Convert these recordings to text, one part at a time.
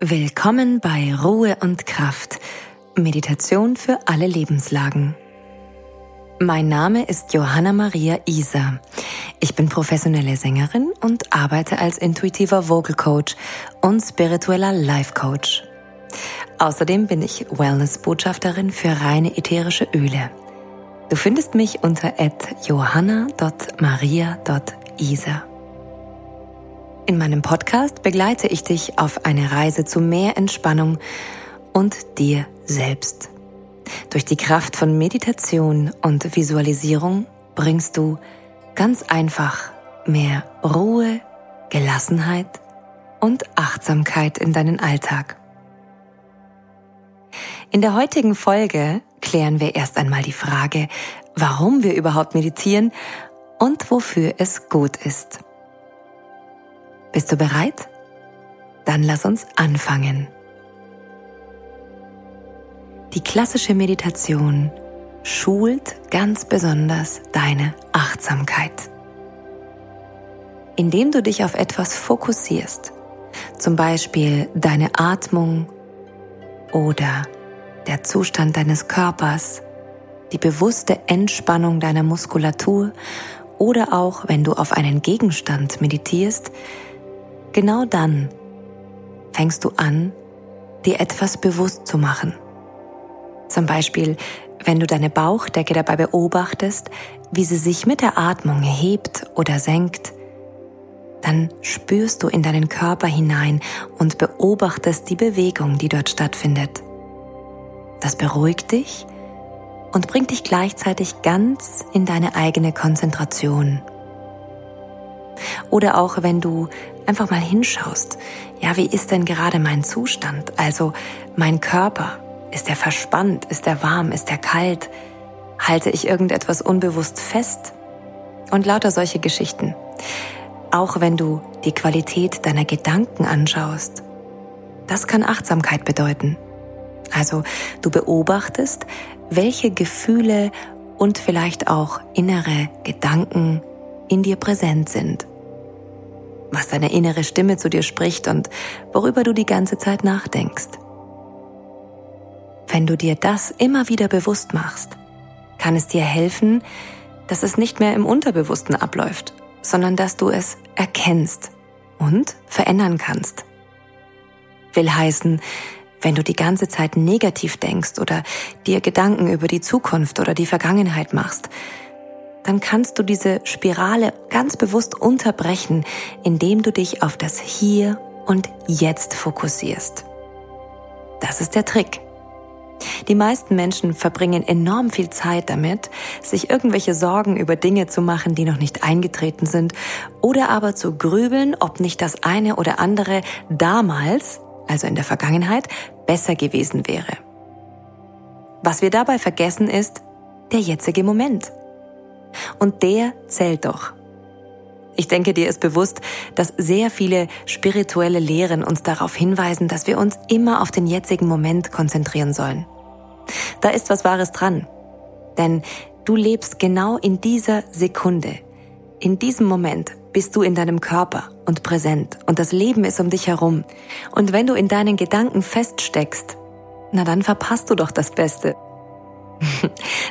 Willkommen bei Ruhe und Kraft. Meditation für alle Lebenslagen. Mein Name ist Johanna Maria Isa. Ich bin professionelle Sängerin und arbeite als intuitiver Vocal Coach und spiritueller Life Coach. Außerdem bin ich Wellness-Botschafterin für reine ätherische Öle. Du findest mich unter johanna.maria.isa. In meinem Podcast begleite ich dich auf eine Reise zu mehr Entspannung und dir selbst. Durch die Kraft von Meditation und Visualisierung bringst du ganz einfach mehr Ruhe, Gelassenheit und Achtsamkeit in deinen Alltag. In der heutigen Folge klären wir erst einmal die Frage, warum wir überhaupt meditieren und wofür es gut ist. Bist du bereit? Dann lass uns anfangen. Die klassische Meditation schult ganz besonders deine Achtsamkeit. Indem du dich auf etwas fokussierst, zum Beispiel deine Atmung oder der Zustand deines Körpers, die bewusste Entspannung deiner Muskulatur oder auch wenn du auf einen Gegenstand meditierst, Genau dann fängst du an, dir etwas bewusst zu machen. Zum Beispiel, wenn du deine Bauchdecke dabei beobachtest, wie sie sich mit der Atmung hebt oder senkt, dann spürst du in deinen Körper hinein und beobachtest die Bewegung, die dort stattfindet. Das beruhigt dich und bringt dich gleichzeitig ganz in deine eigene Konzentration. Oder auch wenn du einfach mal hinschaust, ja, wie ist denn gerade mein Zustand? Also mein Körper, ist er verspannt? Ist er warm? Ist er kalt? Halte ich irgendetwas unbewusst fest? Und lauter solche Geschichten. Auch wenn du die Qualität deiner Gedanken anschaust. Das kann Achtsamkeit bedeuten. Also du beobachtest, welche Gefühle und vielleicht auch innere Gedanken in dir präsent sind was deine innere Stimme zu dir spricht und worüber du die ganze Zeit nachdenkst. Wenn du dir das immer wieder bewusst machst, kann es dir helfen, dass es nicht mehr im Unterbewussten abläuft, sondern dass du es erkennst und verändern kannst. Will heißen, wenn du die ganze Zeit negativ denkst oder dir Gedanken über die Zukunft oder die Vergangenheit machst, dann kannst du diese Spirale ganz bewusst unterbrechen, indem du dich auf das Hier und Jetzt fokussierst. Das ist der Trick. Die meisten Menschen verbringen enorm viel Zeit damit, sich irgendwelche Sorgen über Dinge zu machen, die noch nicht eingetreten sind, oder aber zu grübeln, ob nicht das eine oder andere damals, also in der Vergangenheit, besser gewesen wäre. Was wir dabei vergessen ist der jetzige Moment. Und der zählt doch. Ich denke, dir ist bewusst, dass sehr viele spirituelle Lehren uns darauf hinweisen, dass wir uns immer auf den jetzigen Moment konzentrieren sollen. Da ist was Wahres dran. Denn du lebst genau in dieser Sekunde. In diesem Moment bist du in deinem Körper und präsent und das Leben ist um dich herum. Und wenn du in deinen Gedanken feststeckst, na dann verpasst du doch das Beste.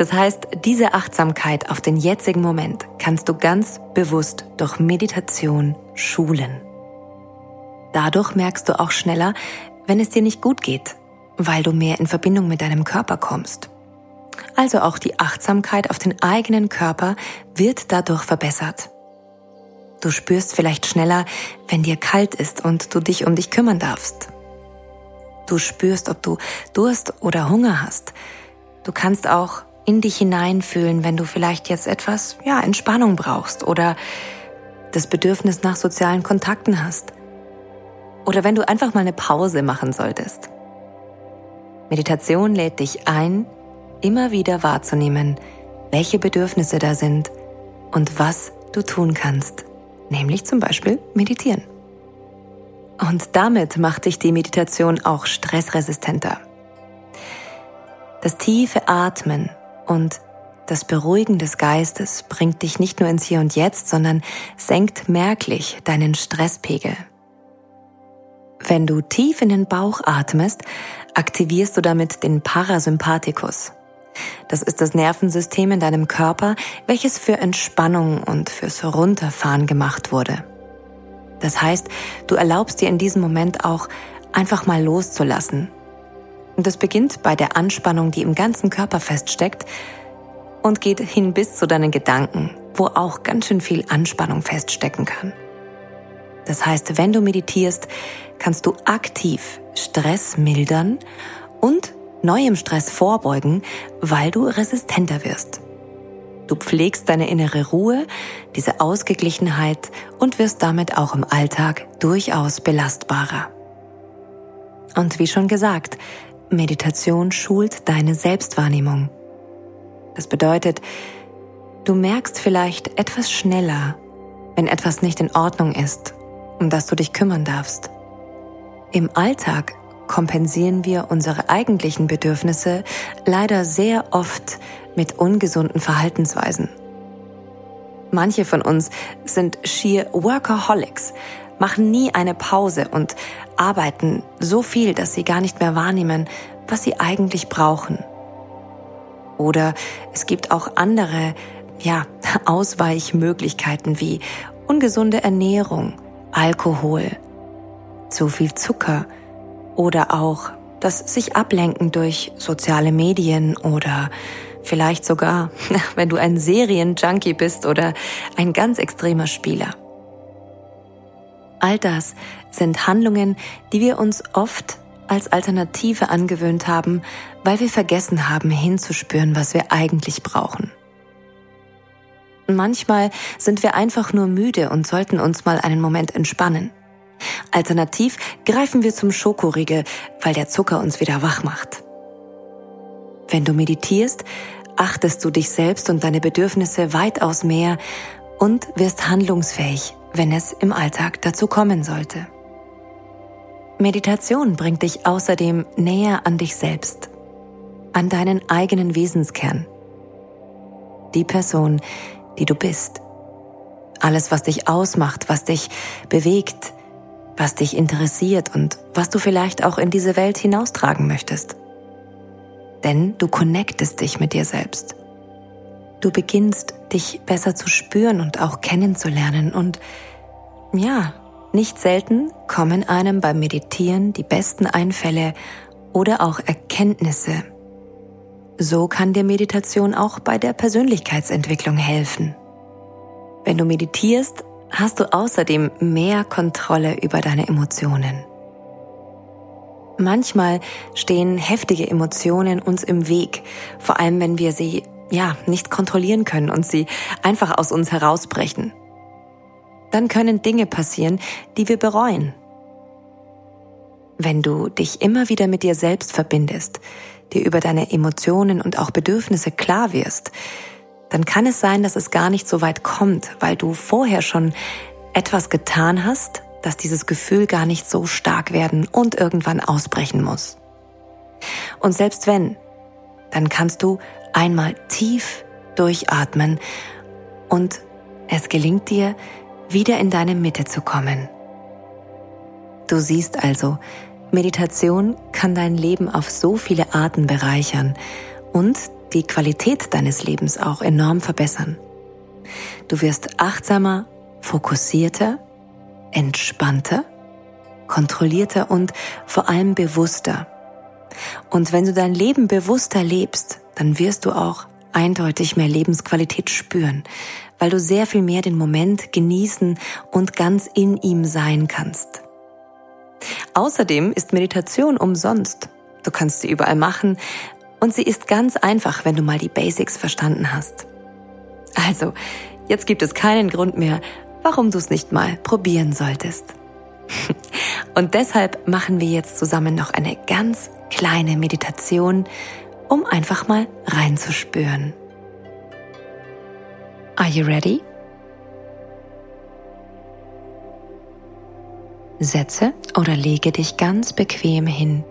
Das heißt, diese Achtsamkeit auf den jetzigen Moment kannst du ganz bewusst durch Meditation schulen. Dadurch merkst du auch schneller, wenn es dir nicht gut geht, weil du mehr in Verbindung mit deinem Körper kommst. Also auch die Achtsamkeit auf den eigenen Körper wird dadurch verbessert. Du spürst vielleicht schneller, wenn dir kalt ist und du dich um dich kümmern darfst. Du spürst, ob du Durst oder Hunger hast Du kannst auch in dich hineinfühlen, wenn du vielleicht jetzt etwas, ja, Entspannung brauchst oder das Bedürfnis nach sozialen Kontakten hast. Oder wenn du einfach mal eine Pause machen solltest. Meditation lädt dich ein, immer wieder wahrzunehmen, welche Bedürfnisse da sind und was du tun kannst, nämlich zum Beispiel meditieren. Und damit macht dich die Meditation auch stressresistenter. Das tiefe Atmen und das Beruhigen des Geistes bringt dich nicht nur ins Hier und Jetzt, sondern senkt merklich deinen Stresspegel. Wenn du tief in den Bauch atmest, aktivierst du damit den Parasympathikus. Das ist das Nervensystem in deinem Körper, welches für Entspannung und fürs Runterfahren gemacht wurde. Das heißt, du erlaubst dir in diesem Moment auch einfach mal loszulassen. Und das beginnt bei der Anspannung, die im ganzen Körper feststeckt und geht hin bis zu deinen Gedanken, wo auch ganz schön viel Anspannung feststecken kann. Das heißt, wenn du meditierst, kannst du aktiv Stress mildern und neuem Stress vorbeugen, weil du resistenter wirst. Du pflegst deine innere Ruhe, diese Ausgeglichenheit und wirst damit auch im Alltag durchaus belastbarer. Und wie schon gesagt, Meditation schult deine Selbstwahrnehmung. Das bedeutet, du merkst vielleicht etwas schneller, wenn etwas nicht in Ordnung ist, um das du dich kümmern darfst. Im Alltag kompensieren wir unsere eigentlichen Bedürfnisse leider sehr oft mit ungesunden Verhaltensweisen. Manche von uns sind schier Workaholics, machen nie eine Pause und arbeiten so viel, dass sie gar nicht mehr wahrnehmen, was sie eigentlich brauchen. Oder es gibt auch andere, ja, Ausweichmöglichkeiten wie ungesunde Ernährung, Alkohol, zu viel Zucker oder auch das sich ablenken durch soziale Medien oder vielleicht sogar, wenn du ein Serienjunkie bist oder ein ganz extremer Spieler. All das sind Handlungen, die wir uns oft als Alternative angewöhnt haben, weil wir vergessen haben hinzuspüren, was wir eigentlich brauchen. Manchmal sind wir einfach nur müde und sollten uns mal einen Moment entspannen. Alternativ greifen wir zum Schokoriegel, weil der Zucker uns wieder wach macht. Wenn du meditierst, achtest du dich selbst und deine Bedürfnisse weitaus mehr und wirst handlungsfähig, wenn es im Alltag dazu kommen sollte. Meditation bringt dich außerdem näher an dich selbst, an deinen eigenen Wesenskern, die Person, die du bist. Alles, was dich ausmacht, was dich bewegt, was dich interessiert und was du vielleicht auch in diese Welt hinaustragen möchtest. Denn du connectest dich mit dir selbst. Du beginnst dich besser zu spüren und auch kennenzulernen und ja, nicht selten kommen einem beim Meditieren die besten Einfälle oder auch Erkenntnisse. So kann dir Meditation auch bei der Persönlichkeitsentwicklung helfen. Wenn du meditierst, hast du außerdem mehr Kontrolle über deine Emotionen. Manchmal stehen heftige Emotionen uns im Weg, vor allem wenn wir sie ja nicht kontrollieren können und sie einfach aus uns herausbrechen. Dann können Dinge passieren, die wir bereuen. Wenn du dich immer wieder mit dir selbst verbindest, dir über deine Emotionen und auch Bedürfnisse klar wirst, dann kann es sein, dass es gar nicht so weit kommt, weil du vorher schon etwas getan hast, dass dieses Gefühl gar nicht so stark werden und irgendwann ausbrechen muss. Und selbst wenn, dann kannst du einmal tief durchatmen und es gelingt dir, wieder in deine Mitte zu kommen. Du siehst also, Meditation kann dein Leben auf so viele Arten bereichern und die Qualität deines Lebens auch enorm verbessern. Du wirst achtsamer, fokussierter, entspannter, kontrollierter und vor allem bewusster. Und wenn du dein Leben bewusster lebst, dann wirst du auch eindeutig mehr Lebensqualität spüren, weil du sehr viel mehr den Moment genießen und ganz in ihm sein kannst. Außerdem ist Meditation umsonst. Du kannst sie überall machen und sie ist ganz einfach, wenn du mal die Basics verstanden hast. Also, jetzt gibt es keinen Grund mehr, warum du es nicht mal probieren solltest. Und deshalb machen wir jetzt zusammen noch eine ganz kleine Meditation, um einfach mal reinzuspüren. Are you ready? Setze oder lege dich ganz bequem hin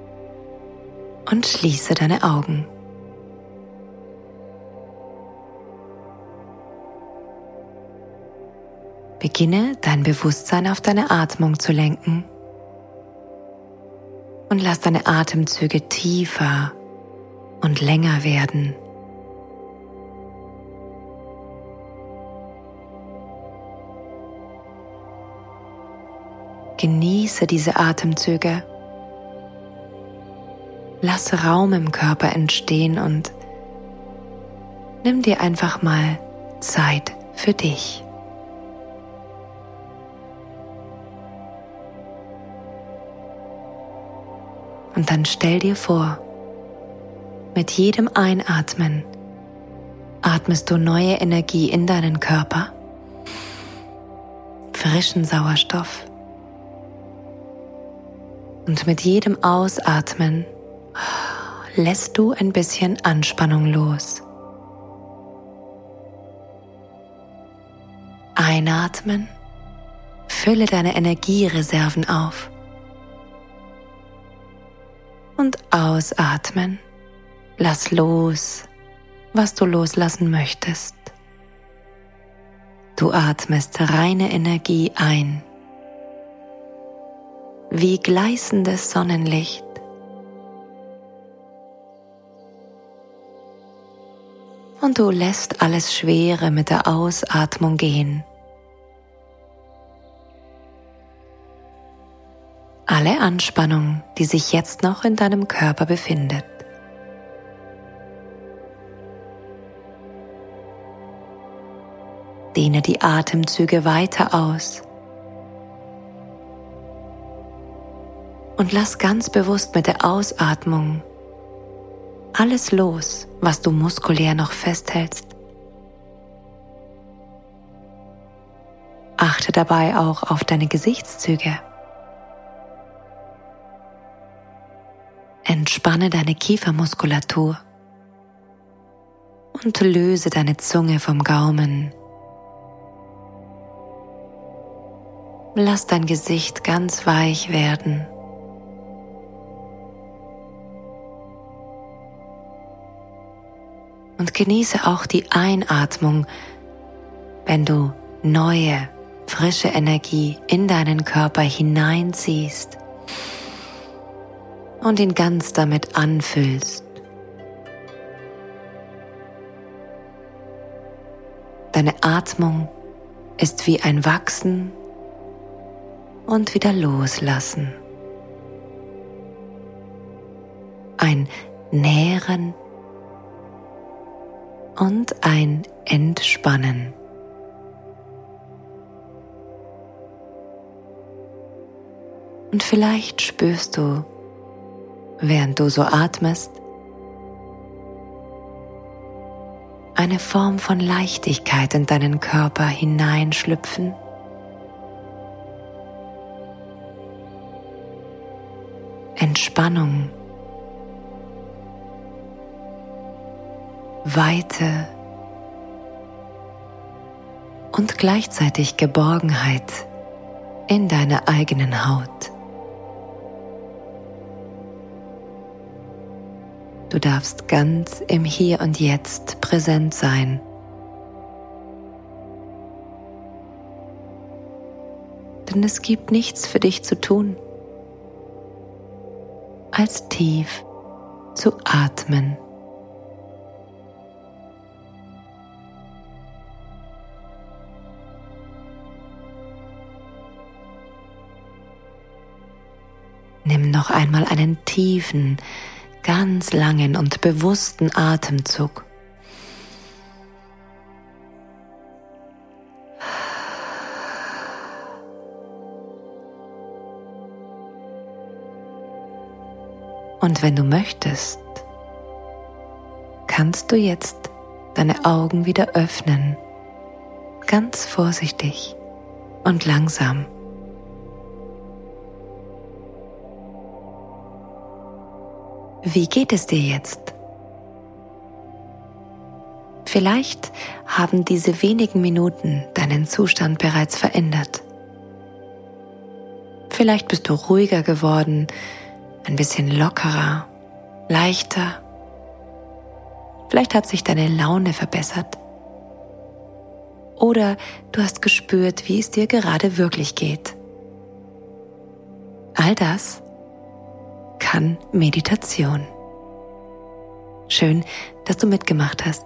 und schließe deine Augen. Beginne dein Bewusstsein auf deine Atmung zu lenken Und lass deine Atemzüge tiefer und länger werden. Genieße diese Atemzüge. Lass Raum im Körper entstehen und nimm dir einfach mal Zeit für dich. Und dann stell dir vor, mit jedem Einatmen atmest du neue Energie in deinen Körper, frischen Sauerstoff. Und mit jedem Ausatmen lässt du ein bisschen Anspannung los. Einatmen, fülle deine Energiereserven auf. Und ausatmen, lass los, was du loslassen möchtest. Du atmest reine Energie ein, wie gleißendes Sonnenlicht und du lässt alles Schwere mit der Ausatmung gehen. Alle Anspannung, die sich jetzt noch in deinem Körper befindet. Dehne die Atemzüge weiter aus. Und lass ganz bewusst mit der Ausatmung alles los, was du muskulär noch festhältst. Achte dabei auch auf deine Gesichtszüge. Entspanne deine Kiefermuskulatur und löse deine Zunge vom Gaumen. Lass dein Gesicht ganz weich werden. und genieße auch die Einatmung, wenn du neue, frische Energie in deinen Körper hineinziehst und ihn ganz damit anfüllst. Deine Atmung ist wie ein Wachsen und wieder Loslassen. Ein Nähren und ein Entspannen. Und vielleicht spürst du, während du so atmest, eine Form von Leichtigkeit in deinen Körper hineinschlüpfen. Entspannung Weite und gleichzeitig Geborgenheit in deiner eigenen Haut. Du darfst ganz im Hier und Jetzt präsent sein. Denn es gibt nichts für dich zu tun, als tief zu atmen. Nimm noch einmal einen tiefen, ganz langen und bewussten Atemzug. Und wenn du möchtest, kannst du jetzt deine Augen wieder öffnen, ganz vorsichtig und langsam. Wie geht es dir jetzt? Vielleicht haben diese wenigen Minuten deinen Zustand bereits verändert. Vielleicht bist du ruhiger geworden, ein bisschen lockerer, leichter. Vielleicht hat sich deine Laune verbessert. Oder du hast gespürt, wie es dir gerade wirklich geht. All das kann Meditation. Schön, dass du mitgemacht hast.